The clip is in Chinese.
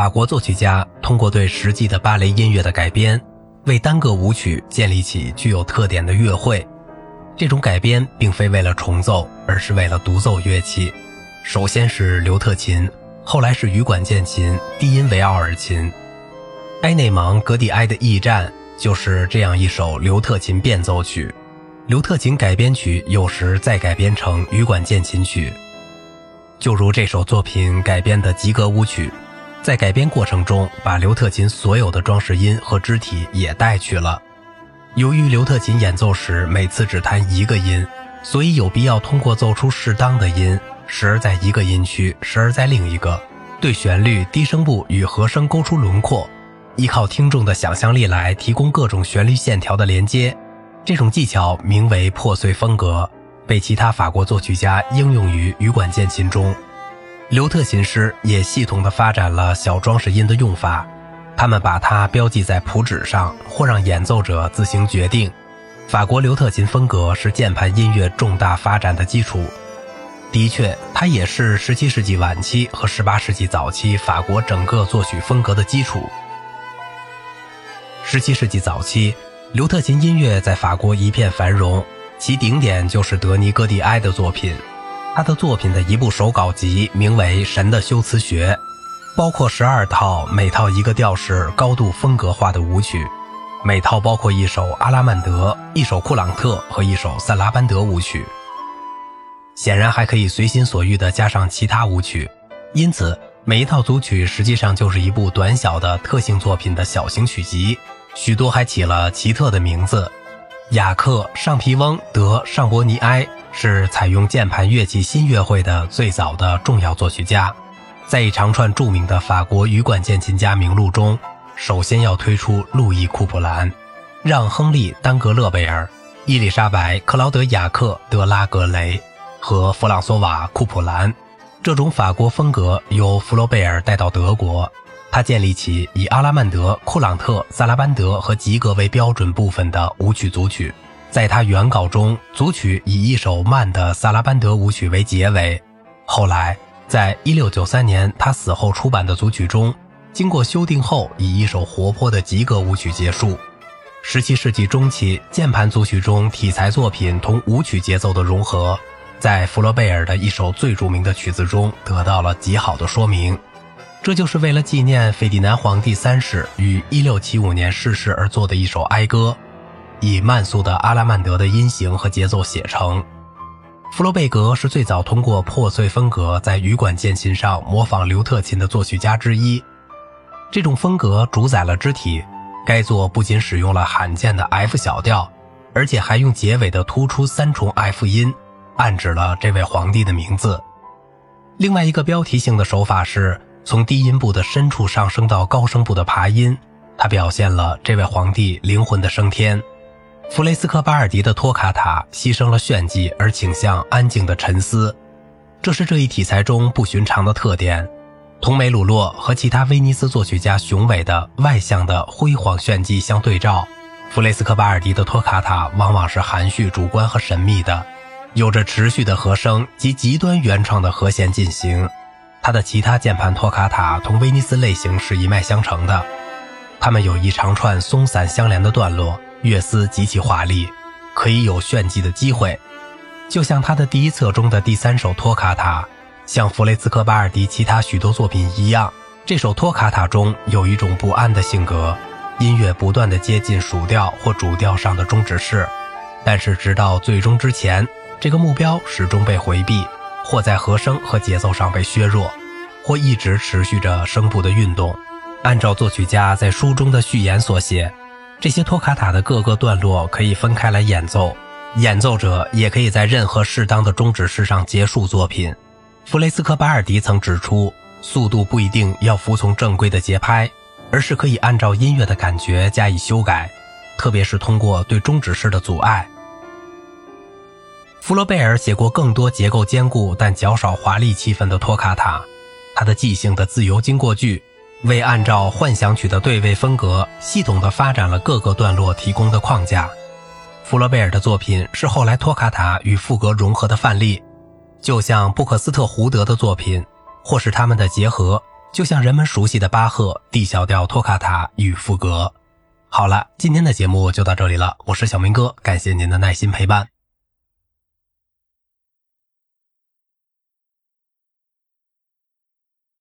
法国作曲家通过对实际的芭蕾音乐的改编，为单个舞曲建立起具有特点的乐会。这种改编并非为了重奏，而是为了独奏乐器。首先是刘特琴，后来是羽管键琴、低音维奥尔琴。埃内芒·格蒂埃的《驿站》就是这样一首刘特琴变奏曲。刘特琴改编曲有时再改编成羽管键琴曲，就如这首作品改编的吉格舞曲，在改编过程中把刘特琴所有的装饰音和肢体也带去了。由于刘特琴演奏时每次只弹一个音，所以有必要通过奏出适当的音，时而在一个音区，时而在另一个，对旋律、低声部与和声勾出轮廓。依靠听众的想象力来提供各种旋律线条的连接，这种技巧名为破碎风格，被其他法国作曲家应用于羽管键琴中。刘特琴师也系统地发展了小装饰音的用法，他们把它标记在谱纸上，或让演奏者自行决定。法国刘特琴风格是键盘音乐重大发展的基础，的确，它也是17世纪晚期和18世纪早期法国整个作曲风格的基础。十七世纪早期，刘特琴音乐在法国一片繁荣，其顶点就是德尼戈蒂埃的作品。他的作品的一部手稿集名为《神的修辞学》，包括十二套，每套一个调式、高度风格化的舞曲，每套包括一首阿拉曼德、一首库朗特和一首萨拉班德舞曲。显然还可以随心所欲地加上其他舞曲，因此每一套组曲实际上就是一部短小的特性作品的小型曲集。许多还起了奇特的名字。雅克·尚皮翁·德·尚博尼埃是采用键盘乐器新乐会的最早的重要作曲家。在一长串著名的法国羽管键琴家名录中，首先要推出路易·库普兰、让·亨利·丹格勒贝尔、伊丽莎白·克劳德雅克·德拉格雷和弗朗索瓦·库普兰。这种法国风格由弗罗贝尔带到德国。他建立起以阿拉曼德、库朗特、萨拉班德和吉格为标准部分的舞曲组曲。在他原稿中，组曲以一首慢的萨拉班德舞曲为结尾。后来，在1693年他死后出版的组曲中，经过修订后，以一首活泼的吉格舞曲结束。17世纪中期，键盘组曲中题材作品同舞曲节奏的融合，在弗罗贝尔的一首最著名的曲子中得到了极好的说明。这就是为了纪念费迪南皇帝三世于1675年逝世而作的一首哀歌，以慢速的阿拉曼德的音型和节奏写成。弗洛贝格是最早通过破碎风格在羽管键琴上模仿刘特琴的作曲家之一。这种风格主宰了肢体，该作不仅使用了罕见的 F 小调，而且还用结尾的突出三重 F 音，暗指了这位皇帝的名字。另外一个标题性的手法是。从低音部的深处上升到高声部的爬音，它表现了这位皇帝灵魂的升天。弗雷斯科巴尔迪的托卡塔牺牲了炫技，而倾向安静的沉思，这是这一题材中不寻常的特点。同梅鲁洛和其他威尼斯作曲家雄伟的外向的辉煌炫技相对照，弗雷斯科巴尔迪的托卡塔往往是含蓄、主观和神秘的，有着持续的和声及极端原创的和弦进行。他的其他键盘托卡塔同威尼斯类型是一脉相承的，它们有一长串松散相连的段落，乐思极其华丽，可以有炫技的机会。就像他的第一册中的第三首托卡塔，像弗雷斯科巴尔迪其他许多作品一样，这首托卡塔中有一种不安的性格，音乐不断地接近属调或主调上的终止式，但是直到最终之前，这个目标始终被回避。或在和声和节奏上被削弱，或一直持续着声部的运动。按照作曲家在书中的序言所写，这些托卡塔的各个段落可以分开来演奏，演奏者也可以在任何适当的终止式上结束作品。弗雷斯科巴尔迪曾指出，速度不一定要服从正规的节拍，而是可以按照音乐的感觉加以修改，特别是通过对终止式的阻碍。弗罗贝尔写过更多结构坚固但较少华丽气氛的托卡塔，他的即兴的自由经过句为按照幻想曲的对位风格系统地发展了各个段落提供的框架。弗罗贝尔的作品是后来托卡塔与赋格融合的范例，就像布克斯特胡德的作品，或是他们的结合，就像人们熟悉的巴赫 D 小调托卡塔与赋格。好了，今天的节目就到这里了，我是小明哥，感谢您的耐心陪伴。